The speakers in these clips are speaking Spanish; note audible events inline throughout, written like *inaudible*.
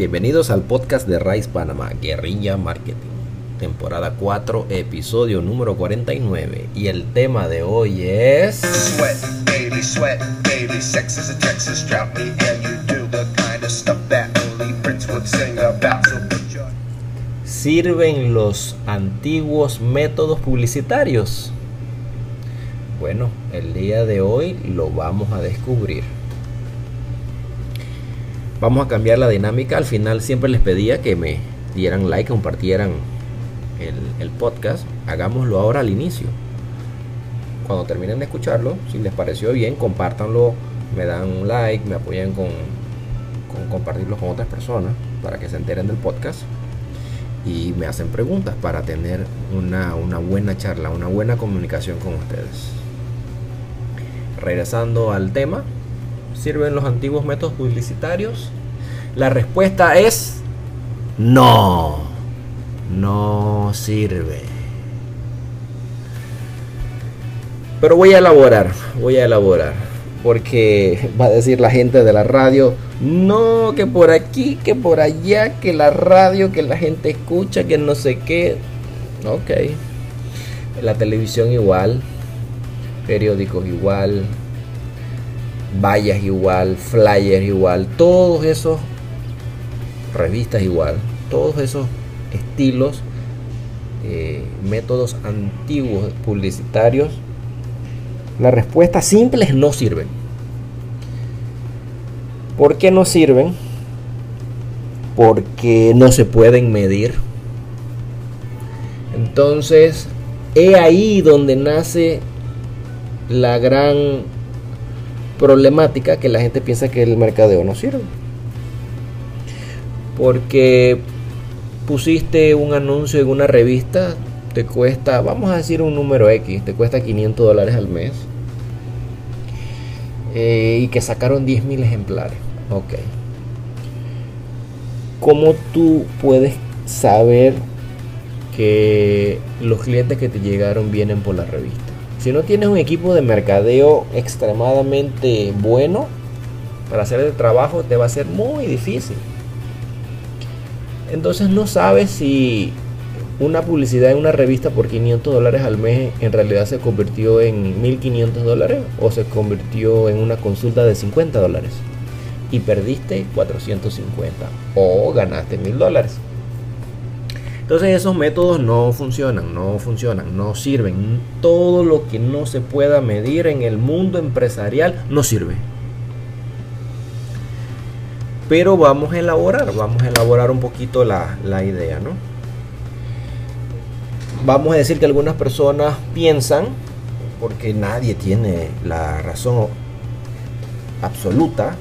Bienvenidos al podcast de Rice Panamá, Guerrilla Marketing, temporada 4, episodio número 49. Y el tema de hoy es... Sweat, baby, sweat, baby, sex is a Texas drought me and you do the kind of stuff that only Prince would sing about. So put your ¿Sirven los antiguos métodos publicitarios? Bueno, el día de hoy lo vamos a descubrir. Vamos a cambiar la dinámica. Al final siempre les pedía que me dieran like, compartieran el, podcast. Hagámoslo ahora al inicio. Cuando terminen de escucharlo, si les pareció bien, compártanlo, me dan un like, me apoyan con, compartirlo con otras personas para que se enteren del podcast y me hacen preguntas para tener una buena charla, una buena comunicación con ustedes. Regresando al tema, ¿sirven los antiguos métodos publicitarios? La respuesta es no, no sirve. Pero voy a elaborar, voy a elaborar, porque *laughs* va a decir la gente de la radio, no, que por aquí, que por allá, que la radio, que la gente escucha, que no sé qué. Ok. La televisión igual, periódicos igual, vallas igual, flyers igual, todos esos revistas igual, todos esos estilos, eh, métodos antiguos publicitarios, la respuesta simple es no sirven. ¿Por qué no sirven? Porque no se pueden medir. Entonces, he ahí donde nace la gran problemática que la gente piensa que el mercadeo no sirve. Porque pusiste un anuncio en una revista, te cuesta, vamos a decir un número X, te cuesta 500 dólares al mes. Eh, y que sacaron 10.000 ejemplares. Ok. ¿Cómo tú puedes saber que los clientes que te llegaron vienen por la revista? Si no tienes un equipo de mercadeo extremadamente bueno para hacer el trabajo, te va a ser muy difícil. Entonces no sabes si una publicidad en una revista por 500 dólares al mes en realidad se convirtió en 1500 dólares o se convirtió en una consulta de 50 dólares y perdiste 450 o ganaste 1000 dólares. Entonces esos métodos no funcionan, no funcionan, no sirven. Todo lo que no se pueda medir en el mundo empresarial no sirve. Pero vamos a elaborar, vamos a elaborar un poquito la, la idea, ¿no? vamos a decir que algunas personas piensan, porque nadie tiene la razón absoluta,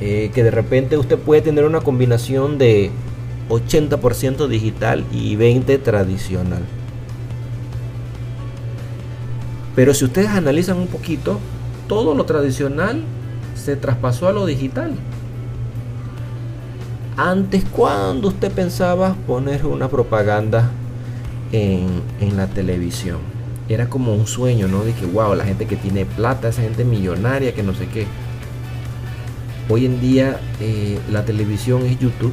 eh, que de repente usted puede tener una combinación de 80% digital y 20% tradicional. Pero si ustedes analizan un poquito, todo lo tradicional se traspasó a lo digital. Antes, cuando usted pensaba poner una propaganda en, la televisión. Era como un sueño, ¿no? De que, wow, la gente que tiene plata, esa gente millonaria, que no sé qué. Hoy en día eh, la televisión es YouTube.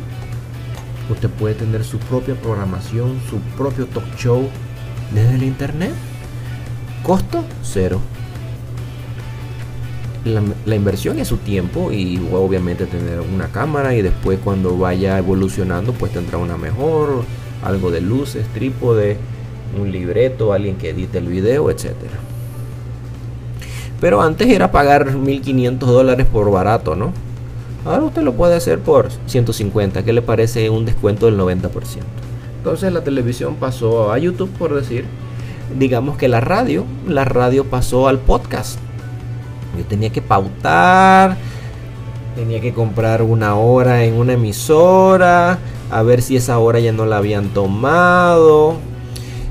Usted puede tener su propia programación, su propio talk show desde el internet. Costo cero. La, inversión es su tiempo y obviamente tener una cámara y después cuando vaya evolucionando pues tendrá una mejor algo de luces, trípode, un libreto, alguien que edite el video, etcétera. Pero antes era pagar 1500 dólares por barato, ¿no? Ahora usted lo puede hacer por 150, que le parece un descuento del 90%. Entonces la televisión pasó a YouTube, por decir. Digamos que la radio, la radio pasó al podcast. Yo tenía que pautar, tenía que comprar una hora en una emisora, a ver si esa hora ya no la habían tomado.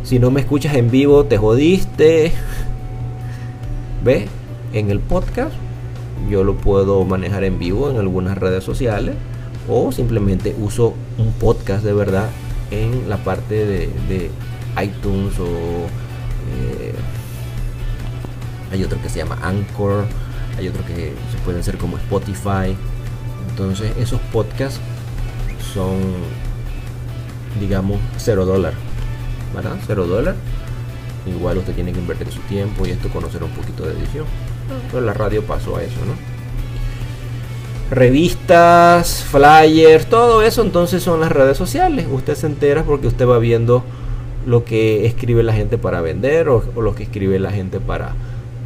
Si no me escuchas en vivo, te jodiste. *laughs* ¿Ve? En el podcast yo lo puedo manejar en vivo en algunas redes sociales o simplemente uso un podcast de verdad en la parte de, de iTunes o eh, hay otro que se llama Anchor, hay otro que se pueden hacer como Spotify. Entonces esos podcasts son, digamos, cero dólar. ¿Verdad? Cero dólar. Igual usted tiene que invertir su tiempo y esto conocer un poquito de edición. Pero la radio pasó a eso, ¿no? Revistas, flyers, todo eso entonces son las redes sociales. Usted se entera porque usted va viendo lo que escribe la gente para vender o, lo que escribe la gente para,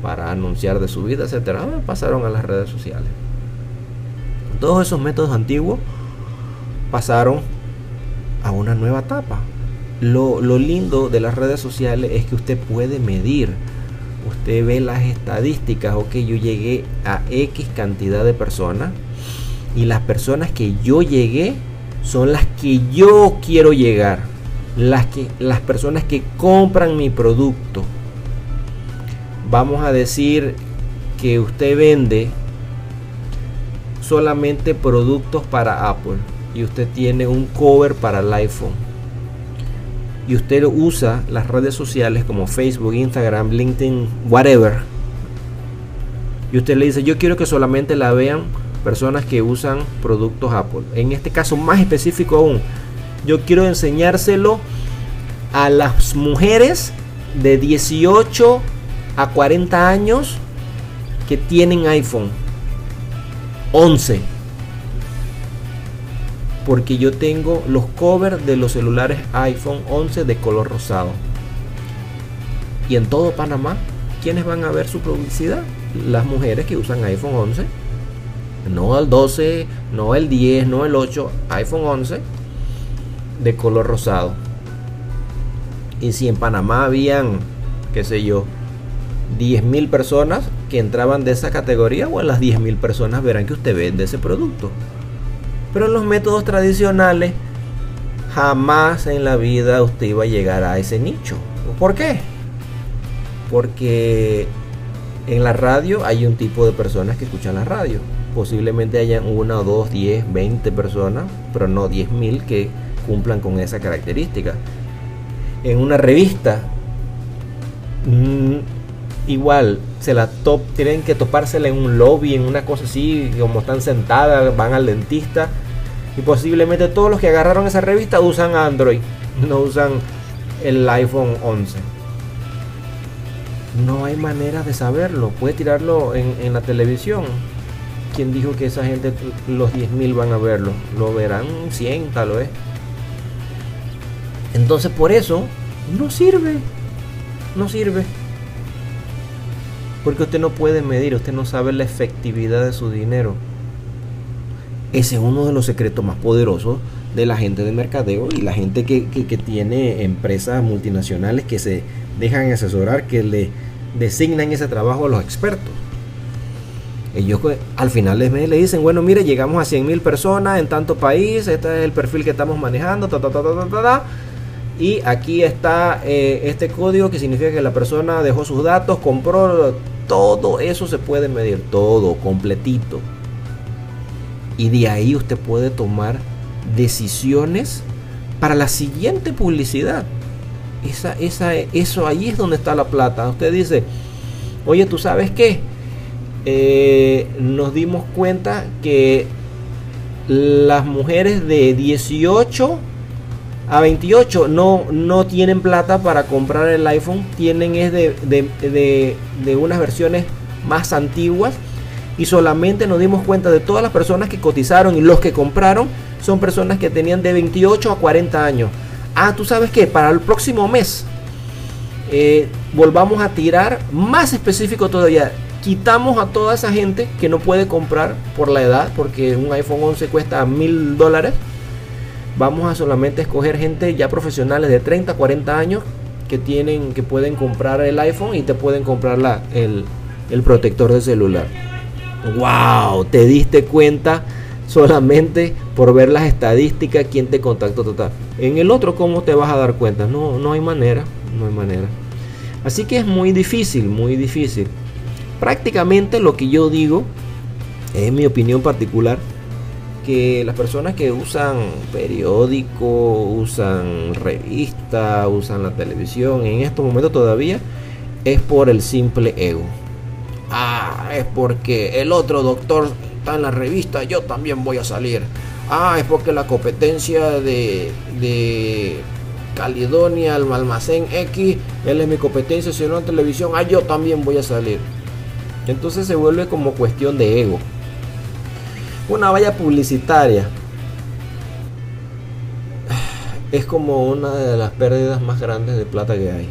para anunciar de su vida, etcétera. Ah, pasaron a las redes sociales. Todos esos métodos antiguos pasaron a una nueva etapa. Lo, lo, lindo de las redes sociales es que usted puede medir. Usted ve las estadísticas, ok, yo llegué a X cantidad de personas y las personas que yo llegué son las que yo quiero llegar. Las, que, las personas que compran mi producto. Vamos a decir que usted vende solamente productos para Apple y usted tiene un cover para el iPhone y usted usa las redes sociales como Facebook, Instagram, LinkedIn, whatever. Y usted le dice yo quiero que solamente la vean personas que usan productos Apple en este caso más específico aún yo quiero enseñárselo a las mujeres de 18 a 40 años que tienen iPhone 11 porque yo tengo los covers de los celulares iPhone 11 de color rosado y en todo Panamá ¿quiénes van a ver su publicidad? las mujeres que usan iPhone 11 no el 12 no el 10 no el 8 iPhone 11 de color rosado y si en Panamá habían qué sé yo 10.000 personas que entraban de esa categoría o a las 10.000 personas verán que usted vende ese producto. Pero en los métodos tradicionales jamás en la vida usted iba a llegar a ese nicho. ¿Por qué? Porque en la radio hay un tipo de personas que escuchan la radio. Posiblemente hayan una dos, 10, 20 personas, pero no 10.000 que cumplan con esa característica. En una revista igual se la top, tienen que topársela en un lobby, en una cosa así, como están sentadas, van al dentista. Y posiblemente todos los que agarraron esa revista usan Android, *laughs* no usan el iPhone 11. No hay manera de saberlo, puede tirarlo en, la televisión. ¿Quién dijo que esa gente, los 10.000 van a verlo? Lo verán 100 tal vez. Entonces por eso no sirve. No sirve. Porque usted no puede medir, usted no sabe la efectividad de su dinero. Ese es uno de los secretos más poderosos de la gente de mercadeo y la gente que, que, tiene empresas multinacionales que se dejan asesorar, que le designan ese trabajo a los expertos. Ellos al final del mes le dicen, bueno, mire, llegamos a 100 mil personas en tanto país, este es el perfil que estamos manejando, ta, ta, ta, ta, ta, ta, y aquí está eh, este código que significa que la persona dejó sus datos, compró, todo eso se puede medir, todo, completito. Y de ahí usted puede tomar decisiones para la siguiente publicidad. Esa, esa, eso ahí es donde está la plata. Usted dice, oye, ¿tú sabes qué? Eh, nos dimos cuenta que las mujeres de 18 a 28 no, no tienen plata para comprar el iPhone, tienen es de, de, de, unas versiones más antiguas y solamente nos dimos cuenta de todas las personas que cotizaron y los que compraron son personas que tenían de 28 a 40 años. Ah, tú sabes que para el próximo mes eh, volvamos a tirar más específico todavía. Quitamos a toda esa gente que no puede comprar por la edad, porque un iPhone 11 cuesta mil dólares vamos a solamente escoger gente ya profesionales de 30, 40 años que tienen, que pueden comprar el iPhone y te pueden comprar la, el, el protector de celular. ¡Wow! Te diste cuenta solamente por ver las estadísticas quién te contactó total. En el otro, ¿cómo te vas a dar cuenta? No, no hay manera, no hay manera. Así que es muy difícil, muy difícil. Prácticamente lo que yo digo, es mi opinión particular, que las personas que usan periódico, usan revista, usan la televisión, en estos momentos todavía es por el simple ego. Ah, es porque el otro doctor está en la revista, yo también voy a salir. Ah, es porque la competencia de, de Caledonia, el almacén X, él es mi competencia, si no en televisión, ah, yo también voy a salir. Entonces se vuelve como cuestión de ego. Una valla publicitaria es como una de las pérdidas más grandes de plata que hay.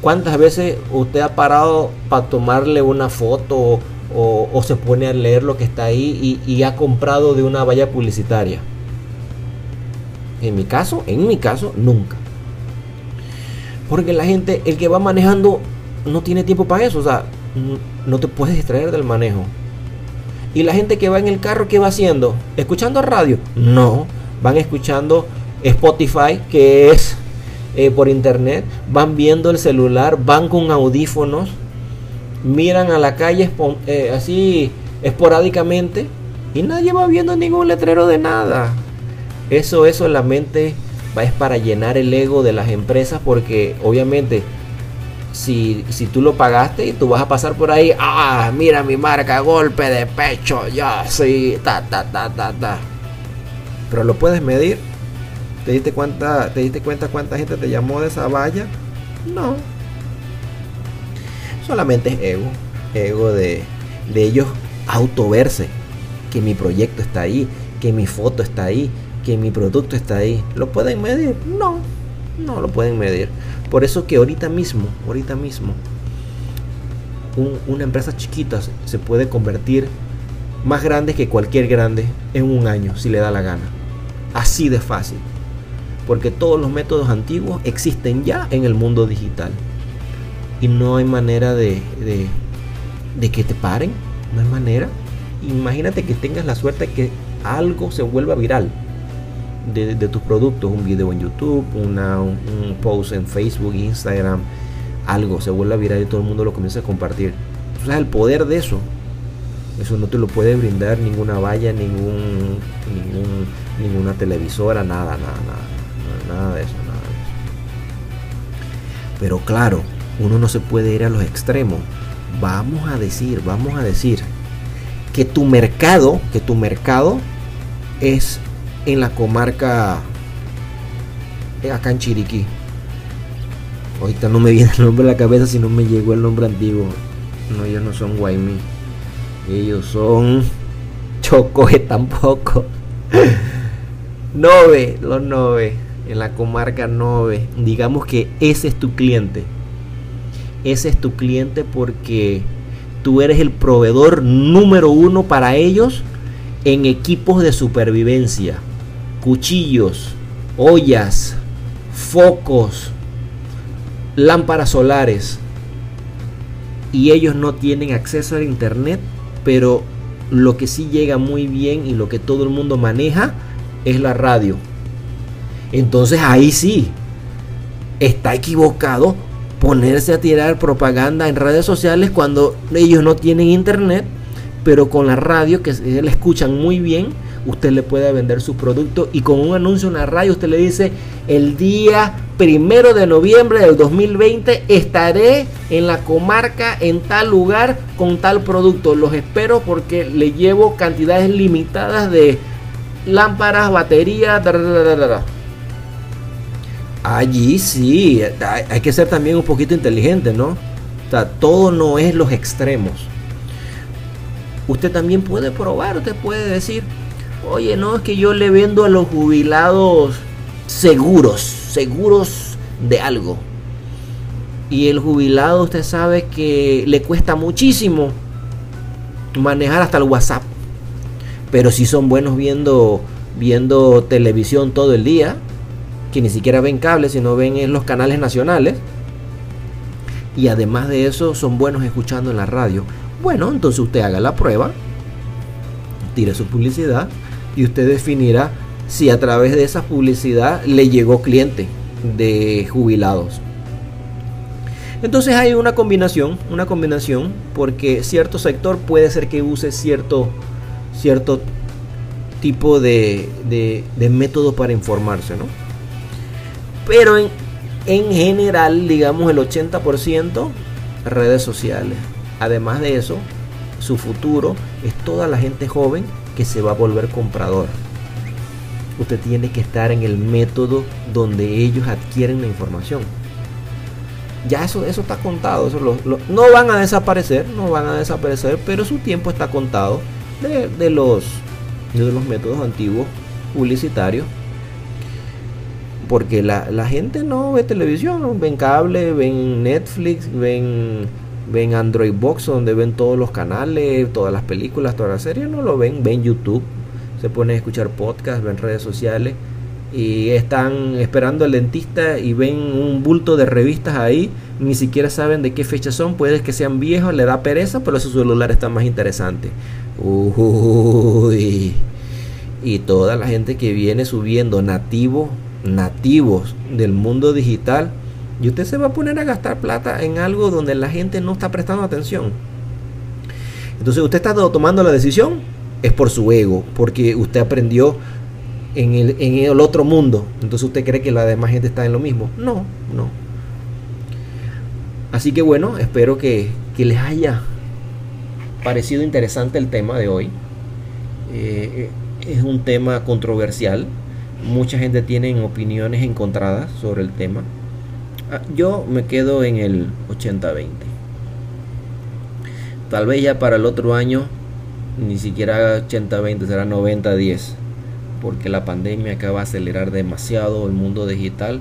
¿Cuántas veces usted ha parado para tomarle una foto o, se pone a leer lo que está ahí y, y, ha comprado de una valla publicitaria? En mi caso, en mi caso, nunca. Porque la gente, el que va manejando, no tiene tiempo para eso. O sea, no te puedes distraer del manejo. Y la gente que va en el carro, ¿qué va haciendo? ¿Escuchando radio? No, van escuchando Spotify, que es eh, por internet, van viendo el celular, van con audífonos, miran a la calle eh, así esporádicamente y nadie va viendo ningún letrero de nada. Eso, eso la mente va es para llenar el ego de las empresas porque obviamente si, si tú lo pagaste y tú vas a pasar por ahí, ah, mira mi marca, golpe de pecho, ya, sí, ta, ta, ta, ta, ta. Pero lo puedes medir. ¿Te diste cuenta, te diste cuenta cuánta gente te llamó de esa valla? No. Solamente es ego. Ego de, de ellos autoverse. Que mi proyecto está ahí, que mi foto está ahí, que mi producto está ahí. ¿Lo pueden medir? No. No lo pueden medir. Por eso que ahorita mismo, ahorita mismo, una empresa chiquita se puede convertir más grande que cualquier grande en un año, si le da la gana. Así de fácil. Porque todos los métodos antiguos existen ya en el mundo digital. Y no hay manera de, de, que te paren. No hay manera. Imagínate que tengas la suerte de que algo se vuelva viral de, tus productos. Un video en YouTube, una, un, post en Facebook, Instagram. Algo se vuelva viral y todo el mundo lo comienza a compartir. Tú el poder de eso. Eso no te lo puede brindar ninguna valla, ningún, ningún ninguna televisora, nada, nada, nada, nada de eso, nada de eso. Pero claro, uno no se puede ir a los extremos. Vamos a decir, vamos a decir que tu mercado, que tu mercado es en la comarca acá en Chiriquí. Ahorita no me viene el nombre a la cabeza si no me llegó el nombre antiguo. No, ellos no son Guaymí. Ellos son Chocoe tampoco. *laughs* Nove, los Nove, en la comarca Nove. Digamos que ese es tu cliente. Ese es tu cliente porque tú eres el proveedor número uno para ellos en equipos de supervivencia. Cuchillos, ollas, focos, lámparas solares. Y ellos no tienen acceso al internet, pero lo que sí llega muy bien y lo que todo el mundo maneja es la radio. Entonces ahí sí, está equivocado ponerse a tirar propaganda en redes sociales cuando ellos no tienen internet, pero con la radio que le escuchan muy bien, usted le puede vender su producto y con un anuncio en la radio usted le dice el día primero de noviembre del 2020 estaré en la comarca en tal lugar con tal producto. Los espero porque le llevo cantidades limitadas de lámparas, baterías, allí sí, hay que ser también un poquito inteligente, ¿no? O sea, todo no es los extremos. Usted también puede probar, usted puede decir, oye, no, es que yo le vendo a los jubilados seguros, seguros de algo. Y el jubilado, usted sabe que le cuesta muchísimo manejar hasta el WhatsApp. Pero si son buenos viendo, viendo televisión todo el día, que ni siquiera ven cables, sino ven en los canales nacionales. Y además de eso, son buenos escuchando en la radio. Bueno, entonces usted haga la prueba, tire su publicidad y usted definirá si a través de esa publicidad le llegó cliente de jubilados. Entonces hay una combinación, una combinación, porque cierto sector puede ser que use cierto cierto tipo de, de, método para informarse, ¿no? Pero en, en general, digamos el 80% redes sociales. Además de eso, su futuro es toda la gente joven que se va a volver comprador. Usted tiene que estar en el método donde ellos adquieren la información. Ya eso, eso está contado. Eso no van a desaparecer, no van a desaparecer, pero su tiempo está contado de, los, de los métodos antiguos publicitarios. Porque la, la gente no ve televisión, ven cable, ven Netflix, ven ven Android Box donde ven todos los canales, todas las películas, todas las series, no lo ven, ven YouTube, se ponen a escuchar podcasts, ven redes sociales y están esperando al dentista y ven un bulto de revistas ahí, ni siquiera saben de qué fecha son, puede que sean viejos, le da pereza, pero su celular está más interesante. Uy. Y toda la gente que viene subiendo nativos, nativos del mundo digital, y usted se va a poner a gastar plata en algo donde la gente no está prestando atención. Entonces usted está tomando la decisión, es por su ego, porque usted aprendió en el, otro mundo. Entonces usted cree que la demás gente está en lo mismo. No, no. Así que bueno, espero que, les haya parecido interesante el tema de hoy. Eh, es un tema controversial. Mucha gente tiene opiniones encontradas sobre el tema. Yo me quedo en el 80-20. Tal vez ya para el otro año ni siquiera 80-20, será 90-10. Porque la pandemia acaba de acelerar demasiado el mundo digital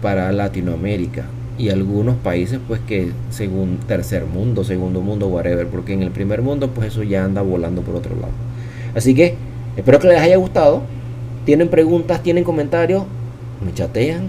para Latinoamérica y algunos países pues que según tercer mundo, segundo mundo, whatever, porque en el primer mundo pues eso ya anda volando por otro lado. Así que espero que les haya gustado. Tienen preguntas, tienen comentarios, me chatean